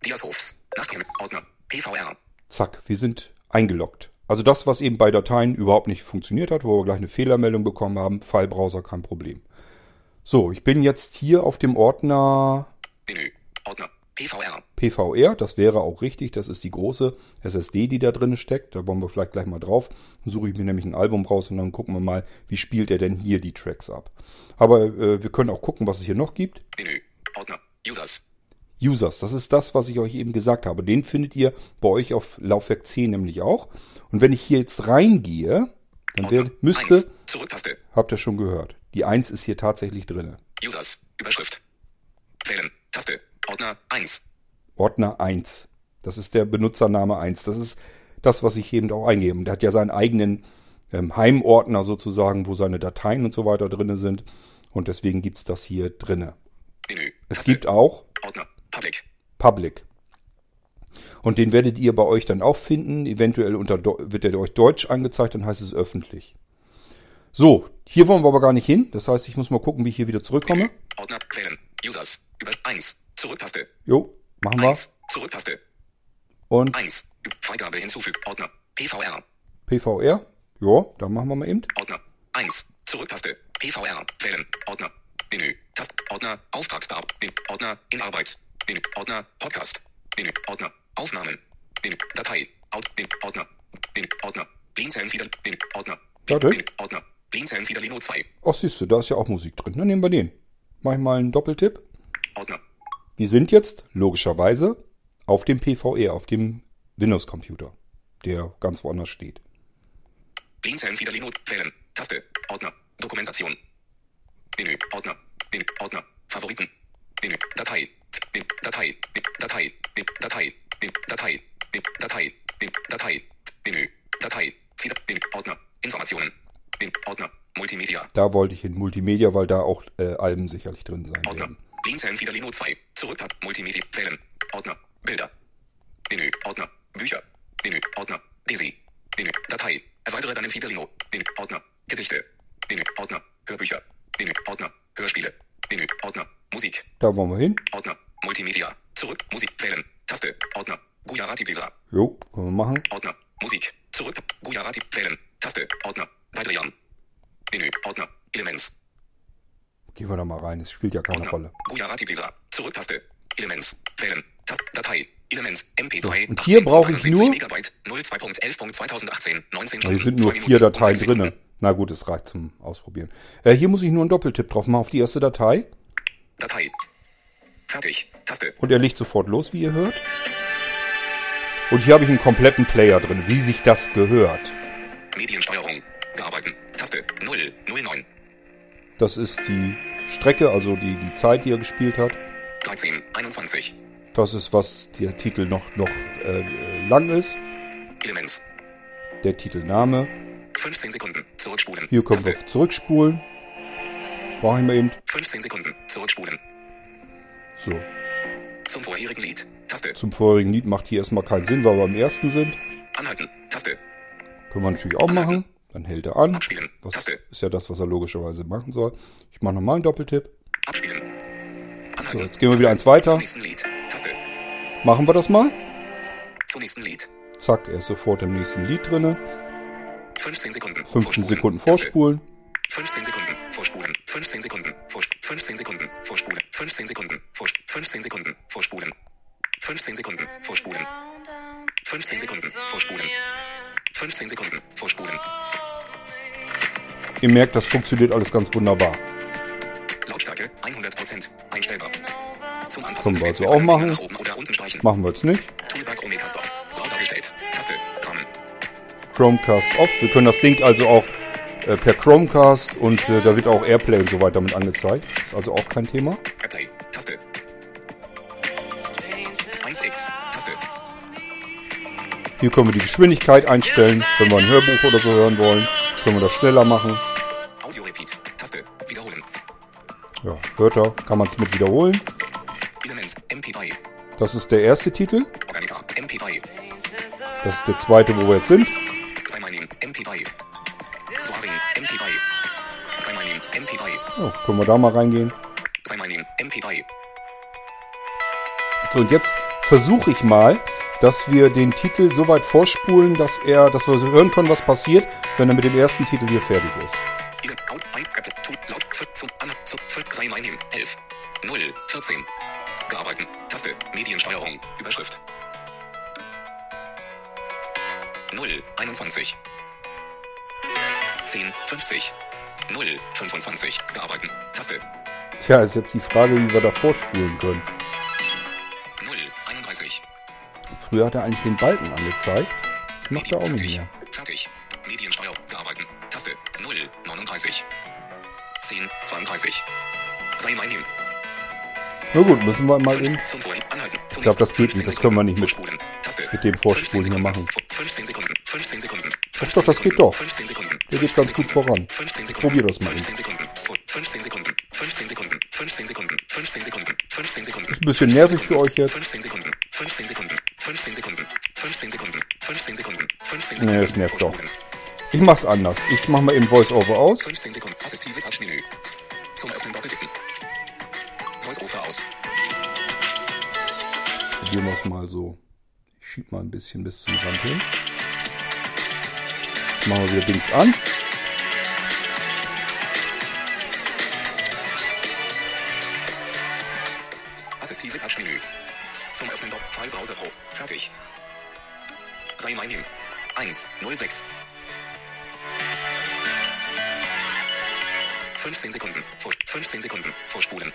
Diashofs. Nachthimmel. Ordner. PVR. Zack, wir sind eingeloggt. Also das, was eben bei Dateien überhaupt nicht funktioniert hat, wo wir gleich eine Fehlermeldung bekommen haben. Filebrowser, kein Problem. So, ich bin jetzt hier auf dem Ordner... Menü. Ordner. PVR. PVR, das wäre auch richtig. Das ist die große SSD, die da drin steckt. Da wollen wir vielleicht gleich mal drauf. Dann suche ich mir nämlich ein Album raus und dann gucken wir mal, wie spielt er denn hier die Tracks ab. Aber äh, wir können auch gucken, was es hier noch gibt. Menü, Ordner, Users. Users, das ist das, was ich euch eben gesagt habe. Den findet ihr bei euch auf Laufwerk 10 nämlich auch. Und wenn ich hier jetzt reingehe, dann wär, müsste, Zurücktaste. habt ihr schon gehört, die 1 ist hier tatsächlich drin. Users, Überschrift. Wählen, Taste, Ordner 1. Ordner 1. Das ist der Benutzername 1. Das ist das, was ich eben auch eingebe. Der hat ja seinen eigenen ähm, Heimordner sozusagen, wo seine Dateien und so weiter drin sind. Und deswegen gibt es das hier drinne. Menü. Es Taste. gibt auch Ordner Public. Public. Und den werdet ihr bei euch dann auch finden. Eventuell unter, wird er euch Deutsch angezeigt, dann heißt es öffentlich. So, hier wollen wir aber gar nicht hin. Das heißt, ich muss mal gucken, wie ich hier wieder zurückkomme. Menü. Ordner Quellen. Users. Über 1. Zurücktaste. Jo, machen wir. 1. Zurücktaste. Und 1. Freigabe hinzufügen. Ordner. PVR. PVR. Jo, dann machen wir mal eben. Ordner. 1. Zurücktaste. PVR. Wählen. Ordner. Menü. Tast. Ordner. Auftragsbar. Ordner. In Arbeit. Menü. Ordner. Podcast. Menü. Ordner. Aufnahmen. Menü. Datei. Out. Menü. Ordner. Menü. Ordner. Blinzeln wieder. Menü. Ordner. Menü. Ordner. Blinzeln wieder Lino 2. Ach, siehst du, da ist ja auch Musik drin. Dann nehmen wir den. Mach ich mal einen Doppeltipp. Ordner. Wir sind jetzt logischerweise auf dem PVE, auf dem Windows-Computer, der ganz woanders steht. Blinzeln Taste, Ordner, Dokumentation, Menü, Ordner, Menü, Ordner, Favoriten, Menü, Datei, Menü, Datei, Datei, Datei, Datei, Datei, Datei, Menü, Datei, Menü, Ordner, Informationen, Menü, Ordner, Multimedia. Da wollte ich hin, Multimedia, weil da auch äh, Alben sicherlich drin sein Ordner. werden. Blinzeln Fidelino 2. Zurück. Multimedia. Wählen. Ordner. Bilder. Menü. Ordner. Bücher. Menü. Ordner. Desi. Menü. Datei. Erweitere deinen Fidelino. Menü. Ordner. Gedichte. Menü. Ordner. Hörbücher. Menü. Ordner. Hörspiele. Menü. Ordner. Musik. Da wollen wir hin. Ordner. Multimedia. Zurück. Musik. Wählen. Taste. Ordner. Gujarati Pesa. Jo, können wir machen. Ordner. Musik. Zurück. Gujarati. Wählen. Taste. Ordner. Badrian. Menü. Ordner. Elements. Gehen wir da mal rein. Es spielt ja keine Ordner. Rolle. Gujarati Pesa. Zurück. Taste. Elements. Wählen. Taste. Datei. Elements. MP3. und hier brauche ich nur- Megabyte. 02.11.2018. 19 Aber hier Stunden, sind nur vier Dateien drinne. Na gut, es reicht zum Ausprobieren. Äh, hier muss ich nur einen Doppeltipp drauf machen auf die erste Datei. Datei. Fertig. Taste. Und er legt sofort los, wie ihr hört. Und hier habe ich einen kompletten Player drin, wie sich das gehört. Mediensteuerung. Bearbeiten. Taste. 0. 09. Das ist die Strecke, also die, die Zeit, die er gespielt hat. 13. 21. Das ist, was der Titel noch, noch äh, lang ist. Elements. Der Titelname. 15 Sekunden. Zurückspulen. Hier können wir zurückspulen. Brauche ich mal eben. 15 Sekunden. Zurückspulen. So. Zum vorherigen Lied. Taste. Zum vorherigen Lied macht hier erstmal keinen Sinn, weil wir im ersten sind. Anhalten. Taste. Können wir natürlich auch machen. Dann hält er an. Abspielen. Was Taste. ist ja das, was er logischerweise machen soll. Ich mache nochmal einen Doppeltipp. Abspielen. Anhalten. So, jetzt gehen wir wieder eins weiter. Machen wir das mal. Zum nächsten Lied. Zack, er ist sofort im nächsten Lied drinne. 15 Sekunden. 15 Sekunden vorspulen. 15 Sekunden. Vorspulen. 15 Sekunden. Vorspulen. 15 Sekunden. Vorspulen. 15 Sekunden. Vorspulen. 15 Sekunden. Vorspulen. 15 Sekunden. Vorspulen. 15 Sekunden. Vorspulen. 15 Sekunden. Vorspulen. Ihr merkt, das funktioniert alles ganz wunderbar. Lautstärke 100%. Einstellbar. Zum Anpassen Können wir also auch machen. Machen wir jetzt nicht. Chromecast off. Wir können das Ding also auch äh, per Chromecast und äh, da wird auch Airplay und so weiter mit angezeigt. Ist also auch kein Thema. Airplay. Taste. 1x. Taste. Hier können wir die Geschwindigkeit einstellen. Wenn wir ein Hörbuch oder so hören wollen, können wir das schneller machen. Ja, Wörter kann man es mit wiederholen. Element. MP3. Das ist der erste Titel. Organica. MP3. Das ist der zweite, wo wir jetzt sind. Sei mein Name. MP3. Soaring. MP3. Sei mein Name. MP3. Oh, können wir da mal reingehen. Sei mein Name. MP3. So, und jetzt versuche ich mal, dass wir den Titel so weit vorspulen, dass er, dass wir so hören können, was passiert, wenn er mit dem ersten Titel hier fertig ist. Ein, tu, laut, zum, an, zu, für, sei mein Name. 11. 0. 14. Bearbeiten. Taste. Mediensteuerung. Überschrift. 0. 21. 10. 50. 0. 25. Bearbeiten. Taste. Tja, ist jetzt die Frage, wie wir da vorspulen können. 0. 31. Früher hat er eigentlich den Balken angezeigt. Das macht er auch nicht fertig. mehr. Fertig. Mediensteuer. Bearbeiten. Taste. 0. 39. 10. 32. Sei mein Name. Na gut, müssen wir mal eben. Ich glaub, das geht nicht, das 15 können wir nicht mit- mit dem Vorspulen 15 hier machen. 15 Sekunden. 15 Sekunden. Doch, doch, das geht doch. 15 Sekunden. Hier geht's ganz gut voran. 15 Sekunden. Probier das mal 15 Sekunden. Vor- 15 Sekunden. 15 Sekunden. 15 Sekunden. 15 Sekunden. 15 Sekunden. Ist ein bisschen nervig für euch jetzt. 15 Sekunden. 15 Sekunden. 15 Sekunden. 15 Sekunden. 15 Sekunden. 15 Sekunden. Nee, das nervt doch. Ich mach's anders. Ich mach mal eben Voice-Over aus. 15 Sekunden. Assistive Touch-Menü. Zum Öffnen doppeltippen. Voice-Over aus. Probieren wir es mal so. Ich schieb mal ein bisschen bis zum Rand hin. Machen wir wieder Dings an. Assistive Touch-Menü. Zum Öffnen File Browser Pro. Fertig. Sei mein Name. 1, 06. 15 Sekunden. Vor 15 Sekunden. Vorspulen.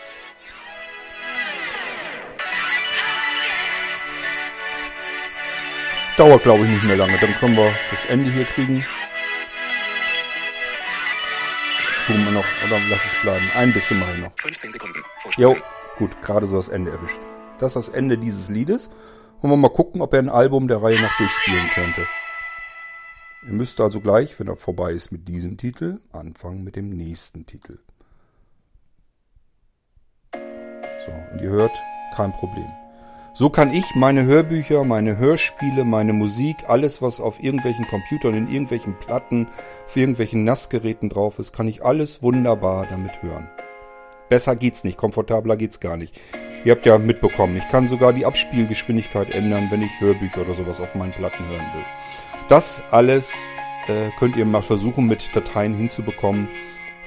Dauert glaube ich nicht mehr lange. Dann können wir das Ende hier kriegen. Spulen wir noch oder lass es bleiben. Ein bisschen mal noch. 15 Sekunden. Vorspulen. Jo, gut, gerade so das Ende erwischt. Das ist das Ende dieses Liedes. Wollen wir mal gucken, ob er ein Album der Reihe nach durchspielen könnte. Ihr müsst also gleich, wenn er vorbei ist mit diesem Titel, anfangen mit dem nächsten Titel. So, und ihr hört, kein Problem. So kann ich meine Hörbücher, meine Hörspiele, meine Musik, alles was auf irgendwelchen Computern, in irgendwelchen Platten, auf irgendwelchen Nassgeräten drauf ist, kann ich alles wunderbar damit hören. Besser geht's nicht, komfortabler geht's gar nicht. Ihr habt ja mitbekommen, ich kann sogar die Abspielgeschwindigkeit ändern, wenn ich Hörbücher oder sowas auf meinen Platten hören will. Das alles äh, könnt ihr mal versuchen mit Dateien hinzubekommen.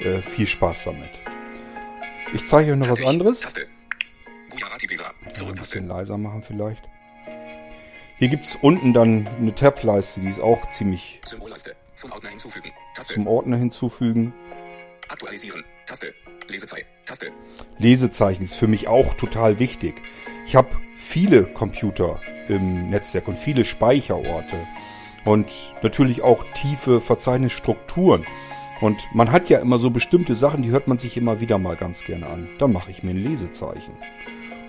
Äh, viel Spaß damit. Ich zeige euch noch was anderes. Ein bisschen leiser machen vielleicht. Hier gibt es unten dann eine Tab-Leiste, die ist auch ziemlich... Symbolleiste. Zum Ordner hinzufügen. Taste. Zum Ordner hinzufügen. Aktualisieren. Taste. Lesezeichen. Taste. Lesezeichen ist für mich auch total wichtig. Ich habe viele Computer im Netzwerk und viele Speicherorte und natürlich auch tiefe Verzeichnisstrukturen. Und man hat ja immer so bestimmte Sachen, die hört man sich immer wieder mal ganz gerne an. Dann mache ich mir ein Lesezeichen.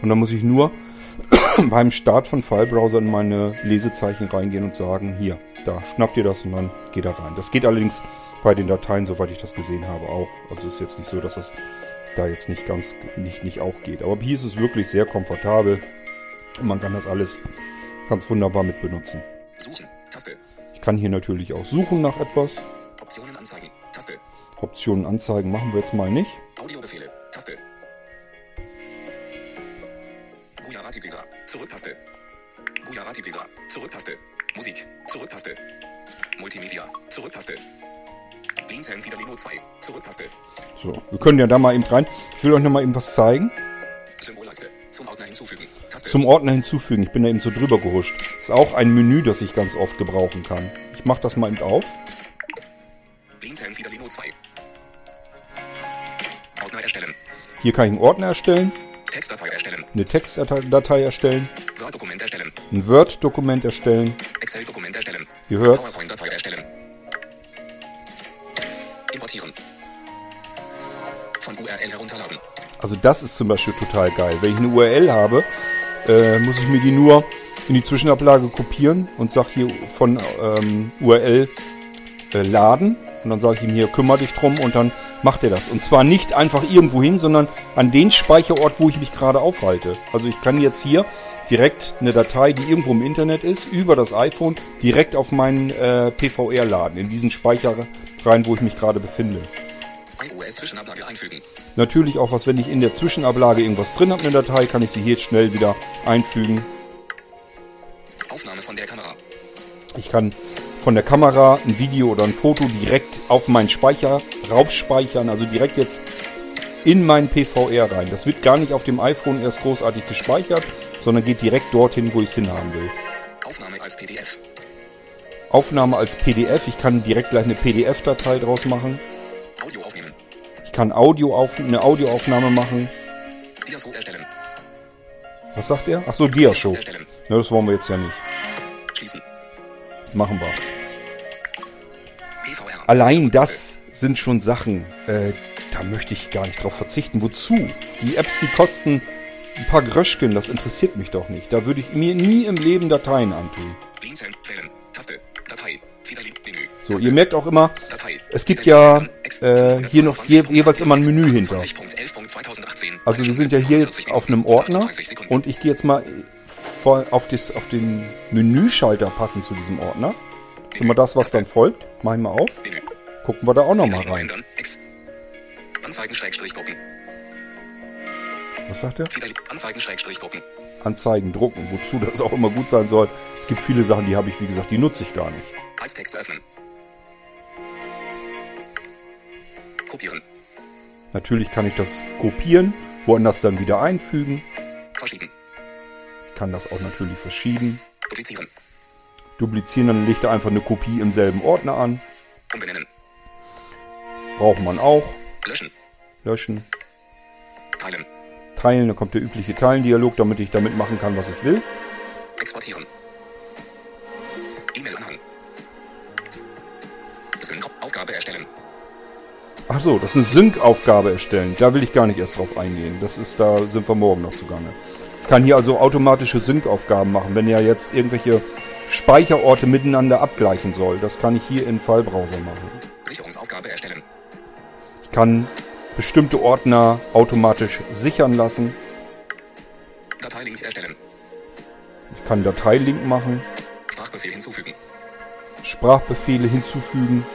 Und dann muss ich nur <clears throat> beim Start von Filebrowser in meine Lesezeichen reingehen und sagen, hier, da schnappt ihr das und dann geht er rein. Das geht allerdings bei den Dateien, soweit ich das gesehen habe, auch. Also ist jetzt nicht so, dass das da jetzt nicht ganz nicht, nicht auch geht. Aber hier ist es wirklich sehr komfortabel und man kann das alles ganz wunderbar mit benutzen. Suchen. Taste. Ich kann hier natürlich auch suchen nach etwas. Optionen anzeigen. Taste. Optionen anzeigen machen wir jetzt mal nicht. Audiobefehle. Taste. Gujarati Bisa. Zurücktaste. Gujarati Bisa. Zurücktaste. Musik. Zurücktaste. Multimedia. Zurücktaste. Blinzeln Fidelino 2. Zurücktaste. So, wir können ja da mal eben rein. Ich will euch noch mal eben was zeigen. Symbolleiste. Zum Ordner hinzufügen. Zum Ordner hinzufügen. Ich bin da eben so drüber gehuscht. Das ist auch ein Menü, das ich ganz oft gebrauchen kann. Ich mache das mal eben auf. Blinzeln Fidelino 2. Ordner erstellen. Hier kann ich einen Ordner erstellen. Textdatei erstellen. Eine Textdatei erstellen. Word-Dokument erstellen. Ein Word-Dokument erstellen. Excel-Dokument erstellen. Ihr hört. PowerPoint-Datei erstellen. Importieren. Von URL herunterladen. Also das ist zum Beispiel total geil. Wenn ich eine URL habe, äh, muss ich mir die nur in die Zwischenablage kopieren und sage hier von ähm, URL äh, laden. Und dann sage ich ihm hier, kümmere dich drum und dann macht er das. Und zwar nicht einfach irgendwo hin, sondern an den Speicherort, wo ich mich gerade aufhalte. Also ich kann jetzt hier direkt eine Datei, die irgendwo im Internet ist, über das iPhone direkt auf meinen äh, PVR laden, in diesen Speicher rein, wo ich mich gerade befinde. iOS-Zwischenablage einfügen. Natürlich auch was, wenn ich in der Zwischenablage irgendwas drin habe, eine Datei, kann ich sie hier schnell wieder einfügen. Aufnahme von der Kamera. Ich kann von der Kamera ein Video oder ein Foto direkt auf meinen Speicher raufspeichern, also direkt jetzt in meinen PVR rein. Das wird gar nicht auf dem iPhone erst großartig gespeichert, sondern geht direkt dorthin, wo ich es hinhaben will. Aufnahme als PDF. Aufnahme als PDF. Ich kann direkt gleich eine PDF-Datei draus machen. Ich kann Audio auf, eine Audioaufnahme machen. Erstellen. Was sagt er? Achso, Diashow. Ja, das wollen wir jetzt ja nicht. Schließen. Machen wir. Allein das sind schon Sachen, äh, da möchte ich gar nicht drauf verzichten. Wozu? Die Apps, die kosten ein paar Gröschken, das interessiert mich doch nicht. Da würde ich mir nie im Leben Dateien antun. So, ihr merkt auch immer, es gibt ja äh, hier noch je, jeweils immer ein Menü hinter. Also wir sind ja hier jetzt auf einem Ordner und ich gehe jetzt mal auf, das, auf den Menüschalter passend zu diesem Ordner. Das ist immer das, was dann folgt. Mach ich mal auf. Gucken wir da auch nochmal rein. Was sagt er? Anzeigen Schrägstrich drucken. Anzeigen drucken, wozu das auch immer gut sein soll. Es gibt viele Sachen, die habe ich, wie gesagt, die nutze ich gar nicht. Als Text öffnen. Kopieren. Natürlich kann ich das kopieren, woanders dann wieder einfügen. Verschieben. Ich kann das auch natürlich verschieben. Duplizieren. Duplizieren, dann legt er einfach eine Kopie im selben Ordner an. Umbenennen. Braucht man auch. Löschen. Löschen. Teilen. Teilen, da kommt der übliche Teilendialog, damit ich damit machen kann, was ich will. Exportieren. E-Mail-Anhang. Aufgabe erstellen. Ach so, das ist eine Sync-Aufgabe erstellen. Da will ich gar nicht erst drauf eingehen. Das ist, da sind wir morgen noch zugange. Ich kann hier also automatische Sync-Aufgaben machen, wenn er jetzt irgendwelche Speicherorte miteinander abgleichen soll. Das kann ich hier in Fallbrowser machen. Sicherungsaufgabe erstellen. Ich kann bestimmte Ordner automatisch sichern lassen. Dateilinks erstellen. Ich kann Dateilink machen. Sprachbefehl hinzufügen. Sprachbefehle hinzufügen.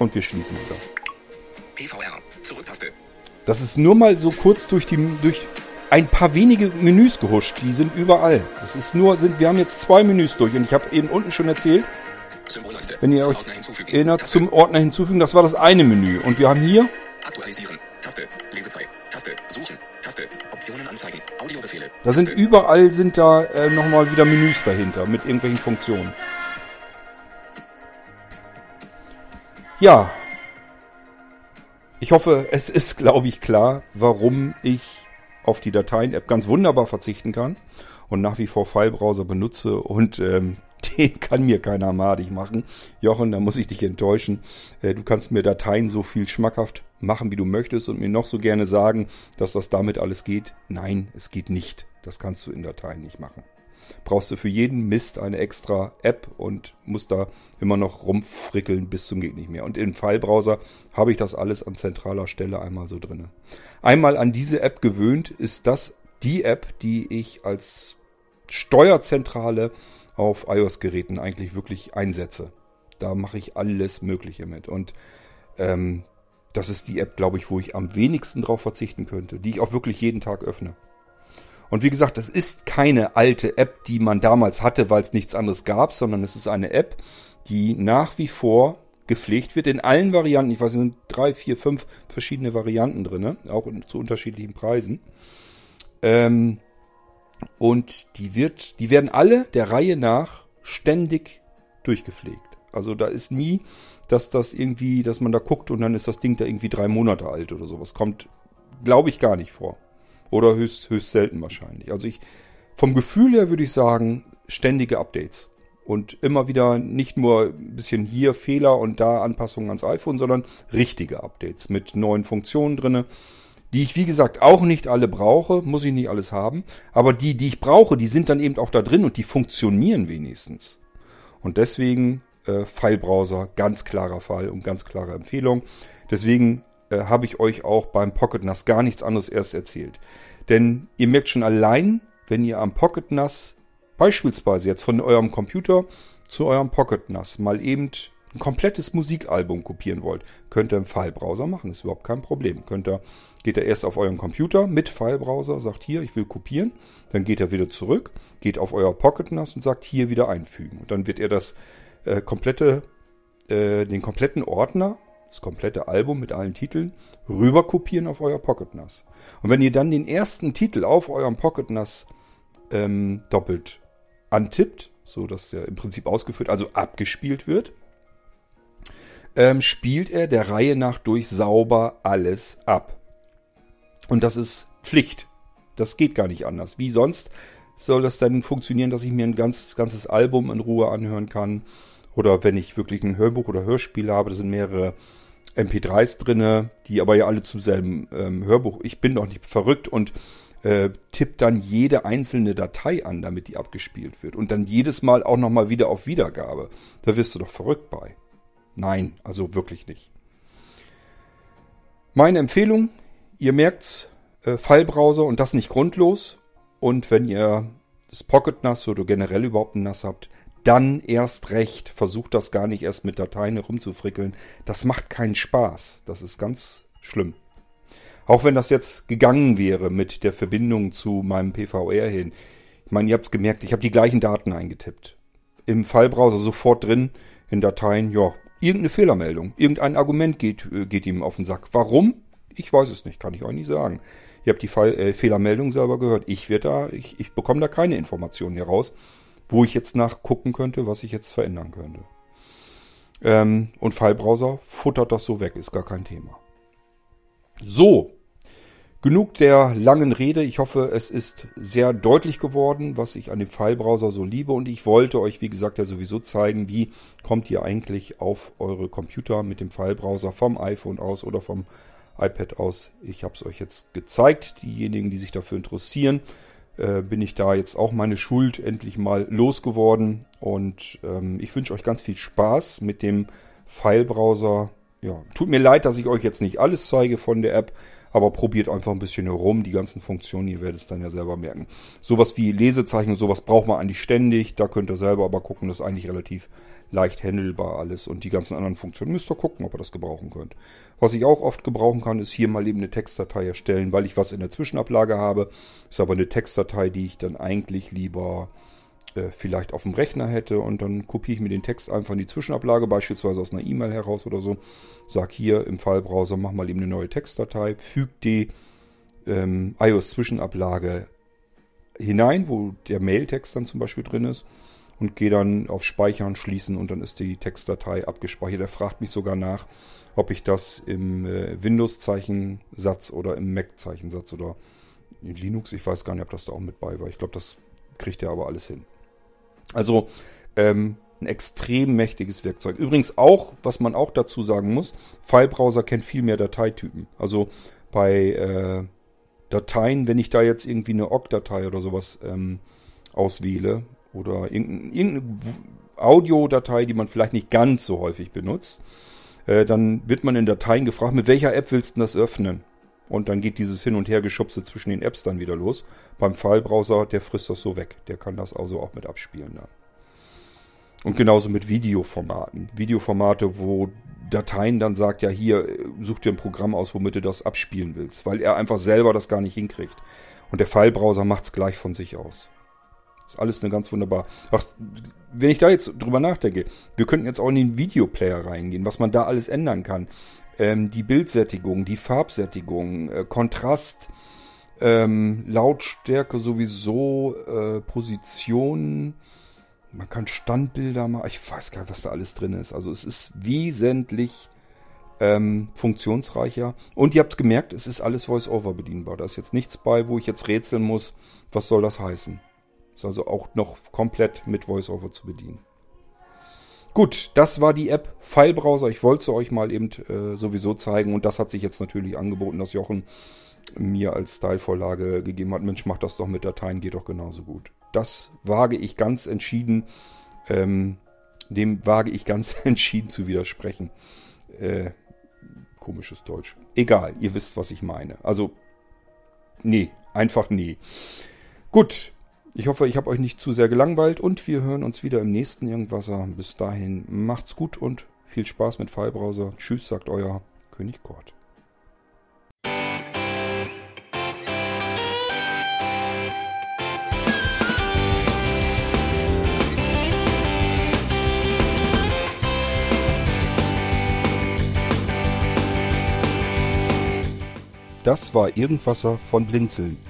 Und wir schließen wieder. PVR. Zurücktaste. Das ist nur mal so kurz durch die durch ein paar wenige Menüs gehuscht. Die sind überall. Das ist nur sind wir haben jetzt zwei Menüs durch und ich habe eben unten schon erzählt, wenn ihr Zum euch erinnert Taste. zum Ordner hinzufügen, das war das eine Menü und wir haben hier Aktualisieren. Taste. Lesezeit. Taste. Suchen. Taste. Optionen anzeigen. Audiobefehle. da sind überall sind da äh, nochmal wieder Menüs dahinter mit irgendwelchen Funktionen. Ja. Ich hoffe, es ist, glaube ich, klar, warum ich auf die Dateien-App ganz wunderbar verzichten kann und nach wie vor Filebrowser benutze und ähm, <laughs> den kann mir keiner madig machen. Jochen, da muss ich dich enttäuschen. Äh, du kannst mir Dateien so viel schmackhaft machen, wie du möchtest und mir noch so gerne sagen, dass das damit alles geht. Nein, es geht nicht. Das kannst du in Dateien nicht machen. Brauchst du für jeden Mist eine extra App und musst da immer noch rumfrickeln bis zum geht nicht mehr. Und im Filebrowser habe ich das alles an zentraler Stelle einmal so drinne. Einmal an diese App gewöhnt, ist das die App, die ich als Steuerzentrale auf iOS-Geräten eigentlich wirklich einsetze. Da mache ich alles Mögliche mit. Und ähm, das ist die App, glaube ich, wo ich am wenigsten drauf verzichten könnte, die ich auch wirklich jeden Tag öffne. Und wie gesagt, das ist keine alte App, die man damals hatte, weil es nichts anderes gab, sondern es ist eine App, die nach wie vor gepflegt wird in allen Varianten. Ich weiß, es sind drei, vier, fünf verschiedene Varianten drin, auch zu unterschiedlichen Preisen. Ähm, und die wird, die werden alle der Reihe nach ständig durchgepflegt. Also da ist nie, dass das irgendwie, dass man da guckt und dann ist das Ding da irgendwie drei Monate alt oder sowas. Kommt, glaube ich, gar nicht vor. Oder höchst, höchst selten wahrscheinlich. Also ich, vom Gefühl her würde ich sagen, ständige Updates. Und immer wieder nicht nur ein bisschen hier Fehler und da Anpassungen ans iPhone, sondern richtige Updates mit neuen Funktionen drinne, die ich wie gesagt auch nicht alle brauche, muss ich nicht alles haben, aber die, die ich brauche, die sind dann eben auch da drin und die funktionieren wenigstens. Und deswegen äh, Filebrowser, ganz klarer Fall und ganz klare Empfehlung. Deswegen äh, habe ich euch auch beim Pocket NAS gar nichts anderes erst erzählt. Denn ihr merkt schon allein, wenn ihr am Pocket NAS beispielsweise jetzt von eurem Computer zu eurem Pocket NAS mal eben ein komplettes Musikalbum kopieren wollt, könnt ihr im Filebrowser machen, ist überhaupt kein Problem. Könnt ihr, geht ihr erst auf euren Computer mit Filebrowser, sagt hier, ich will kopieren, dann geht er wieder zurück, geht auf euer Pocket NAS und sagt hier wieder einfügen. Und dann wird er das äh, komplette, äh, den kompletten Ordner, das komplette Album mit allen Titeln, rüber kopieren auf euer Pocket NAS. Und wenn ihr dann den ersten Titel auf eurem Pocket NAS ähm, doppelt antippt, so dass der im Prinzip ausgeführt, also abgespielt wird, ähm, spielt er der Reihe nach durch sauber alles ab. Und das ist Pflicht. Das geht gar nicht anders. Wie sonst soll das dann funktionieren, dass ich mir ein ganz, ganzes Album in Ruhe anhören kann? Oder wenn ich wirklich ein Hörbuch oder Hörspiel habe, da sind mehrere MP3s drinne, die aber ja alle zum selben ähm, Hörbuch. Ich bin doch nicht verrückt und äh, tippt dann jede einzelne Datei an, damit die abgespielt wird. Und dann jedes Mal auch nochmal wieder auf Wiedergabe. Da wirst du doch verrückt bei. Nein, also wirklich nicht. Meine Empfehlung, ihr merkt's, äh, Filebrowser und das nicht grundlos. Und wenn ihr das Pocket NAS oder generell überhaupt ein NAS habt, dann erst recht. Versucht das gar nicht erst mit Dateien herumzufrickeln. Das macht keinen Spaß. Das ist ganz schlimm. Auch wenn das jetzt gegangen wäre mit der Verbindung zu meinem PVR hin. Ich meine, ihr habt es gemerkt, ich habe die gleichen Daten eingetippt. Im Filebrowser sofort drin, in Dateien, ja, irgendeine Fehlermeldung. Irgendein Argument geht, äh, geht ihm auf den Sack. Warum? Ich weiß es nicht, kann ich euch nicht sagen. Ihr habt die Fall, äh, Fehlermeldung selber gehört. Ich werde da, ich, ich bekomme da keine Informationen hier raus, wo ich jetzt nachgucken könnte, was ich jetzt verändern könnte. Ähm, und Filebrowser futtert das so weg, ist gar kein Thema. So, Genug der langen Rede. Ich hoffe, es ist sehr deutlich geworden, was ich an dem Filebrowser so liebe. Und ich wollte euch, wie gesagt, ja sowieso zeigen, wie kommt ihr eigentlich auf eure Computer mit dem Filebrowser vom iPhone aus oder vom iPad aus. Ich habe es euch jetzt gezeigt. Diejenigen, die sich dafür interessieren, äh, bin ich da jetzt auch meine Schuld endlich mal losgeworden. Und ähm, ich wünsche euch ganz viel Spaß mit dem Filebrowser. Ja, tut mir leid, dass ich euch jetzt nicht alles zeige von der App. Aber probiert einfach ein bisschen herum, die ganzen Funktionen, ihr werdet es dann ja selber merken. Sowas wie Lesezeichen und sowas braucht man eigentlich ständig. Da könnt ihr selber aber gucken, das ist eigentlich relativ leicht handelbar alles. Und die ganzen anderen Funktionen müsst ihr gucken, ob ihr das gebrauchen könnt. Was ich auch oft gebrauchen kann, ist hier mal eben eine Textdatei erstellen, weil ich was in der Zwischenablage habe. Ist aber eine Textdatei, die ich dann eigentlich lieber äh, vielleicht auf dem Rechner hätte und dann kopiere ich mir den Text einfach in die Zwischenablage, beispielsweise aus einer E-Mail heraus oder so. Sag hier im Fallbrowser, mach mal eben eine neue Textdatei, füge die ähm, iOS-Zwischenablage hinein, wo der Mailtext dann zum Beispiel drin ist und gehe dann auf Speichern, schließen und dann ist die Textdatei abgespeichert. Er fragt mich sogar nach, ob ich das im äh, Windows-Zeichensatz oder im Mac-Zeichensatz oder in Linux, ich weiß gar nicht, ob das da auch mit bei war. Ich glaube, das kriegt er aber alles hin. Also ähm, ein extrem mächtiges Werkzeug. Übrigens auch, was man auch dazu sagen muss, Filebrowser kennt viel mehr Dateitypen. Also bei äh, Dateien, wenn ich da jetzt irgendwie eine OGG-Datei oder sowas ähm, auswähle oder irgendeine, irgendeine Audiodatei, die man vielleicht nicht ganz so häufig benutzt, äh, dann wird man in Dateien gefragt, mit welcher App willst du das öffnen? Und dann geht dieses Hin- und Hergeschubse zwischen den Apps dann wieder los. Beim Filebrowser, der frisst das so weg. Der kann das also auch mit abspielen dann. Und genauso mit Videoformaten. Videoformate, wo Dateien dann sagt, ja hier, such dir ein Programm aus, womit du das abspielen willst. Weil er einfach selber das gar nicht hinkriegt. Und der Filebrowser macht es gleich von sich aus. Ist alles eine ganz wunderbar. Ach, wenn ich da jetzt drüber nachdenke, wir könnten jetzt auch in den Videoplayer reingehen, was man da alles ändern kann ähm, die Bildsättigung, die Farbsättigung, äh, Kontrast, ähm, Lautstärke sowieso, äh, Position. Man kann Standbilder machen. Ich weiß gar nicht, was da alles drin ist. Also es ist wesentlich ähm, funktionsreicher. Und ihr habt gemerkt, es ist alles Voice-Over bedienbar. Da ist jetzt nichts bei, wo ich jetzt rätseln muss, was soll das heißen. Ist also auch noch komplett mit Voice-Over zu bedienen. Gut, das war die App Filebrowser. Ich wollte sie euch mal eben äh, sowieso zeigen und das hat sich jetzt natürlich angeboten, dass Jochen mir als Stylevorlage gegeben hat. Mensch, mach das doch mit Dateien, geht doch genauso gut. Das wage ich ganz entschieden, ähm, dem wage ich ganz <laughs> entschieden zu widersprechen. Äh, komisches Deutsch. Egal, ihr wisst, was ich meine. Also, nee, einfach nee. Gut, ich hoffe, ich habe euch nicht zu sehr gelangweilt und wir hören uns wieder im nächsten Irgendwasser. Bis dahin macht's gut und viel Spaß mit Filebrowser. Tschüss, sagt euer König Kort. Das war Irgendwasser von Blinzeln.